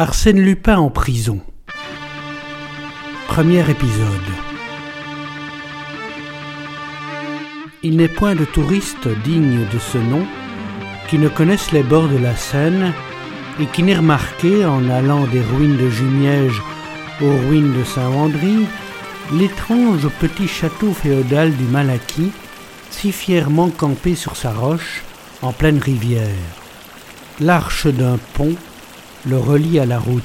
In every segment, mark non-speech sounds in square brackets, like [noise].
Arsène Lupin en prison. Premier épisode. Il n'est point de touristes dignes de ce nom qui ne connaissent les bords de la Seine et qui n'aient remarqué, en allant des ruines de Jumièges aux ruines de Saint-Wandry, l'étrange petit château féodal du Malaquis, si fièrement campé sur sa roche en pleine rivière. L'arche d'un pont le relie à la route.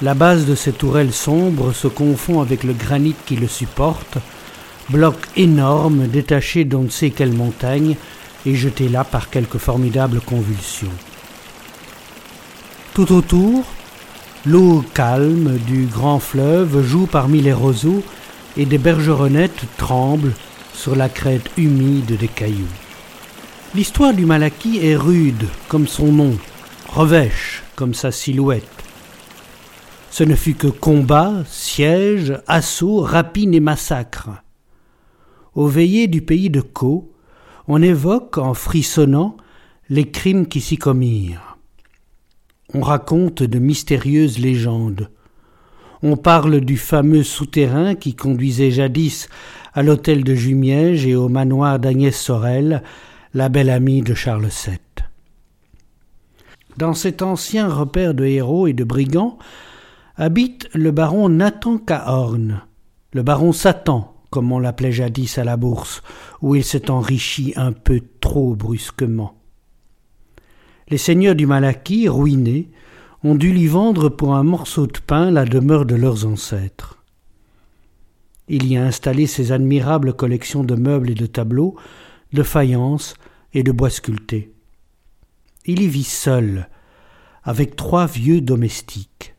La base de ces tourelles sombres se confond avec le granit qui le supporte, bloc énorme détaché d'on ne sait quelle montagne et jeté là par quelque formidable convulsion. Tout autour, l'eau calme du grand fleuve joue parmi les roseaux et des bergeronnettes tremblent sur la crête humide des cailloux. L'histoire du Malaquis est rude comme son nom, revêche comme sa silhouette. Ce ne fut que combat, siège, assaut, rapine et massacre. Au veillées du pays de Caux, on évoque en frissonnant les crimes qui s'y commirent. On raconte de mystérieuses légendes. On parle du fameux souterrain qui conduisait jadis à l'hôtel de Jumièges et au manoir d'Agnès Sorel, la belle amie de Charles VII. Dans cet ancien repère de héros et de brigands habite le baron Nathan Cahorn, le baron Satan, comme on l'appelait jadis à la bourse, où il s'est enrichi un peu trop brusquement. Les seigneurs du Malaquis, ruinés, ont dû lui vendre pour un morceau de pain la demeure de leurs ancêtres. Il y a installé ses admirables collections de meubles et de tableaux, de faïences et de bois sculptés. Il y vit seul, avec trois vieux domestiques.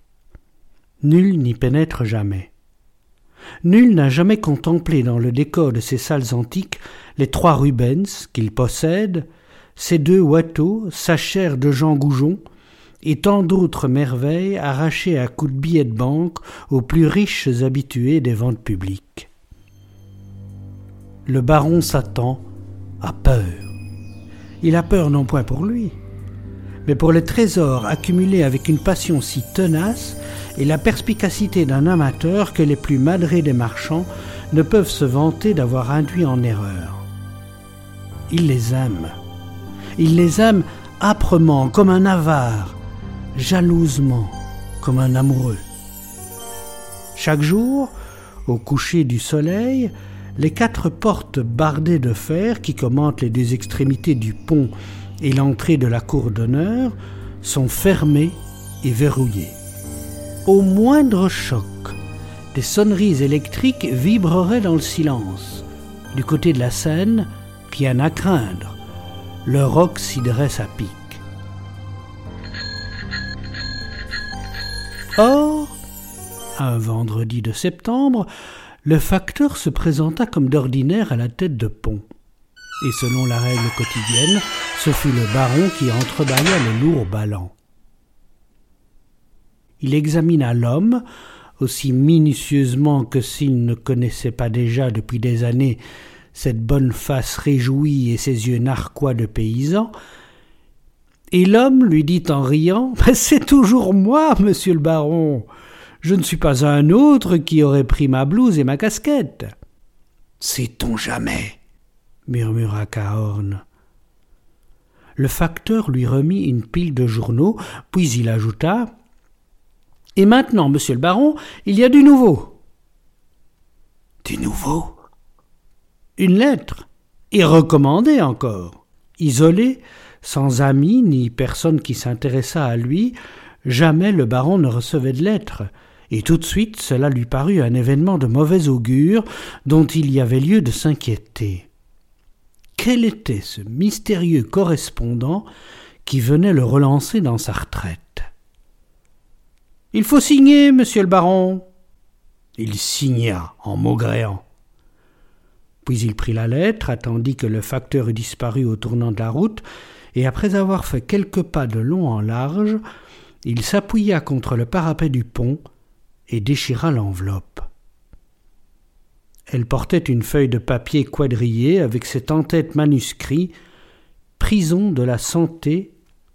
Nul n'y pénètre jamais. Nul n'a jamais contemplé dans le décor de ces salles antiques les trois Rubens qu'il possède, ces deux Watteau, sa chair de Jean Goujon, et tant d'autres merveilles arrachées à coups de billets de banque aux plus riches habitués des ventes publiques. Le baron Satan a peur. Il a peur non point pour lui, mais pour les trésors accumulés avec une passion si tenace et la perspicacité d'un amateur que les plus madrés des marchands ne peuvent se vanter d'avoir induit en erreur. Il les aime. Il les aime âprement, comme un avare, jalousement, comme un amoureux. Chaque jour, au coucher du soleil, les quatre portes bardées de fer qui commentent les deux extrémités du pont et l'entrée de la cour d'honneur sont fermées et verrouillées. Au moindre choc, des sonneries électriques vibreraient dans le silence. Du côté de la scène, rien à craindre. Le roc s'y dresse à pic. Or, un vendredi de septembre, le facteur se présenta comme d'ordinaire à la tête de pont et selon la règle quotidienne, ce fut le baron qui entrebâilla le lourd ballant. Il examina l'homme, aussi minutieusement que s'il ne connaissait pas déjà depuis des années cette bonne face réjouie et ses yeux narquois de paysan, et l'homme lui dit en riant [laughs] C'est toujours moi, monsieur le baron. Je ne suis pas un autre qui aurait pris ma blouse et ma casquette. Sait-on jamais? murmura Cahorn. Le facteur lui remit une pile de journaux, puis il ajouta Et maintenant, monsieur le baron, il y a du nouveau. Du nouveau? Une lettre, et recommandée encore. Isolé, sans amis ni personne qui s'intéressât à lui, jamais le baron ne recevait de lettres, et tout de suite cela lui parut un événement de mauvais augure dont il y avait lieu de s'inquiéter quel était ce mystérieux correspondant qui venait le relancer dans sa retraite? Il faut signer, monsieur le baron. Il signa en maugréant. Puis il prit la lettre, attendit que le facteur eût disparu au tournant de la route, et après avoir fait quelques pas de long en large, il s'appuya contre le parapet du pont et déchira l'enveloppe. Elle portait une feuille de papier quadrillée avec cet en-tête manuscrit Prison de la santé,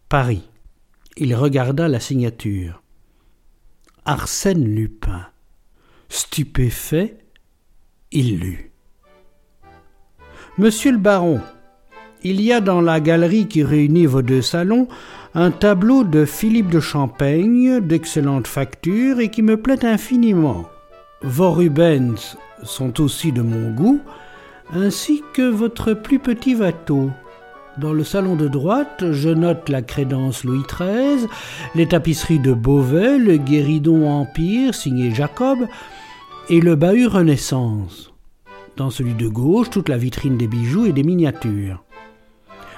Paris. Il regarda la signature. Arsène Lupin. Stupéfait, il lut. Monsieur le baron, il y a dans la galerie qui réunit vos deux salons un tableau de Philippe de Champaigne d'excellente facture et qui me plaît infiniment. Vos Rubens sont aussi de mon goût, ainsi que votre plus petit Watteau. Dans le salon de droite, je note la crédence Louis XIII, les tapisseries de Beauvais, le guéridon Empire signé Jacob et le bahut Renaissance. Dans celui de gauche, toute la vitrine des bijoux et des miniatures.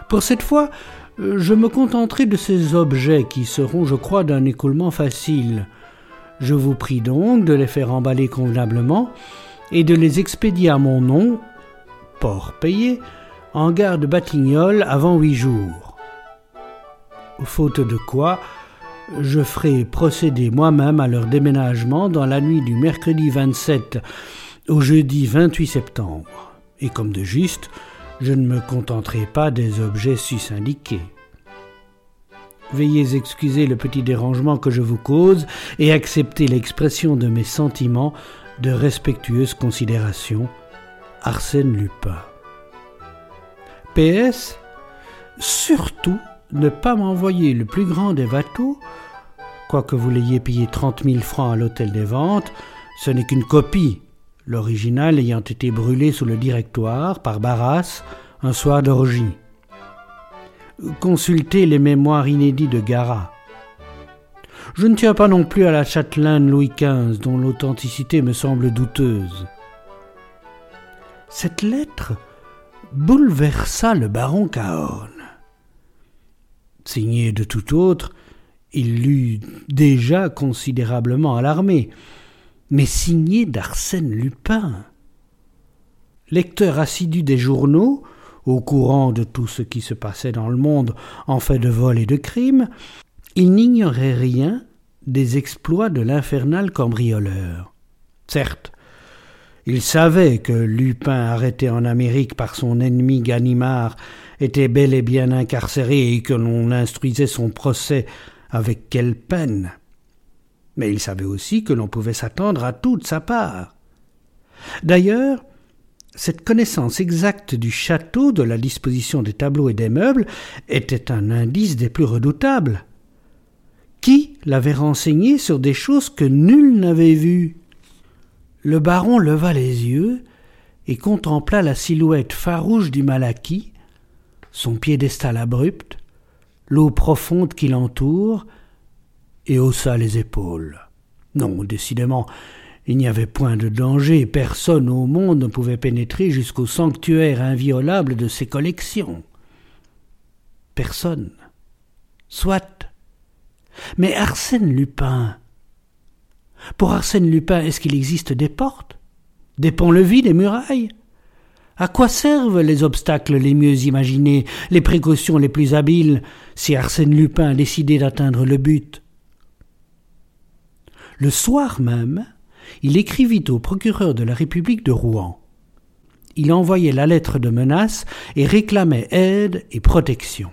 Pour cette fois, je me contenterai de ces objets qui seront, je crois, d'un écoulement facile. Je vous prie donc de les faire emballer convenablement et de les expédier à mon nom, port payé, en gare de Batignolles avant huit jours. Faute de quoi, je ferai procéder moi-même à leur déménagement dans la nuit du mercredi 27 au jeudi 28 septembre. Et comme de juste, je ne me contenterai pas des objets sus indiqués. Veuillez excuser le petit dérangement que je vous cause et accepter l'expression de mes sentiments de respectueuse considération. Arsène Lupin. PS. Surtout ne pas m'envoyer le plus grand des bateaux, quoique vous l'ayez payé trente mille francs à l'hôtel des ventes, ce n'est qu'une copie, l'original ayant été brûlé sous le directoire par Barras un soir d'orgie. Consultez les mémoires inédits de Garat. Je ne tiens pas non plus à la châtelaine Louis XV, dont l'authenticité me semble douteuse. Cette lettre bouleversa le baron Cahorn. Signé de tout autre, il l'eût déjà considérablement alarmé, mais signé d'Arsène Lupin. Lecteur assidu des journaux, au courant de tout ce qui se passait dans le monde en fait de vol et de crime, il n'ignorait rien des exploits de l'infernal cambrioleur. Certes, il savait que Lupin, arrêté en Amérique par son ennemi Ganimard, était bel et bien incarcéré et que l'on instruisait son procès avec quelle peine. Mais il savait aussi que l'on pouvait s'attendre à toute sa part. D'ailleurs, cette connaissance exacte du château, de la disposition des tableaux et des meubles, était un indice des plus redoutables. Qui l'avait renseigné sur des choses que nul n'avait vues? Le baron leva les yeux et contempla la silhouette farouche du Malaki, son piédestal abrupt, l'eau profonde qui l'entoure, et haussa les épaules. Non, décidément, il n'y avait point de danger, personne au monde ne pouvait pénétrer jusqu'au sanctuaire inviolable de ses collections. Personne. Soit. Mais Arsène Lupin, pour Arsène Lupin, est-ce qu'il existe des portes Des ponts-levis, des murailles? À quoi servent les obstacles les mieux imaginés, les précautions les plus habiles, si Arsène Lupin a décidé d'atteindre le but? Le soir même, il écrivit au procureur de la République de Rouen. Il envoyait la lettre de menace et réclamait aide et protection.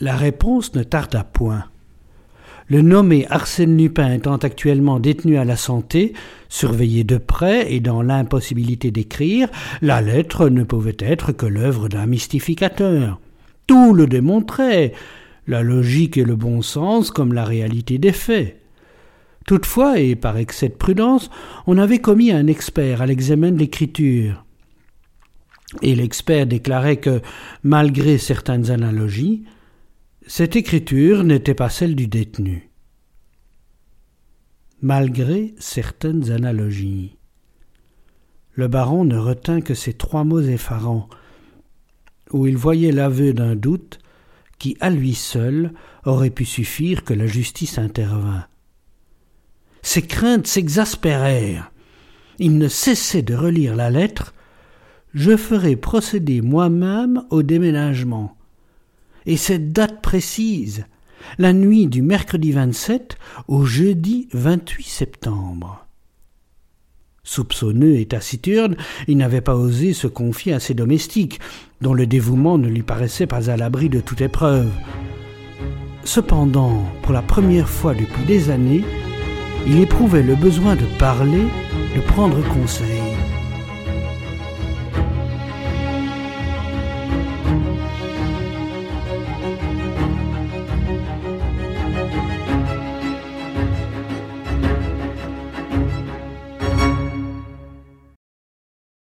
La réponse ne tarda point. Le nommé Arsène Lupin étant actuellement détenu à la santé, surveillé de près et dans l'impossibilité d'écrire, la lettre ne pouvait être que l'œuvre d'un mystificateur. Tout le démontrait, la logique et le bon sens comme la réalité des faits. Toutefois, et par excès de prudence, on avait commis un expert à l'examen de l'écriture. Et l'expert déclarait que, malgré certaines analogies, cette écriture n'était pas celle du détenu. Malgré certaines analogies, le baron ne retint que ces trois mots effarants, où il voyait l'aveu d'un doute qui, à lui seul, aurait pu suffire que la justice intervint. Ses craintes s'exaspérèrent. Il ne cessait de relire la lettre. Je ferai procéder moi-même au déménagement et cette date précise, la nuit du mercredi 27 au jeudi 28 septembre. Soupçonneux et taciturne, il n'avait pas osé se confier à ses domestiques, dont le dévouement ne lui paraissait pas à l'abri de toute épreuve. Cependant, pour la première fois depuis des années, il éprouvait le besoin de parler, de prendre conseil.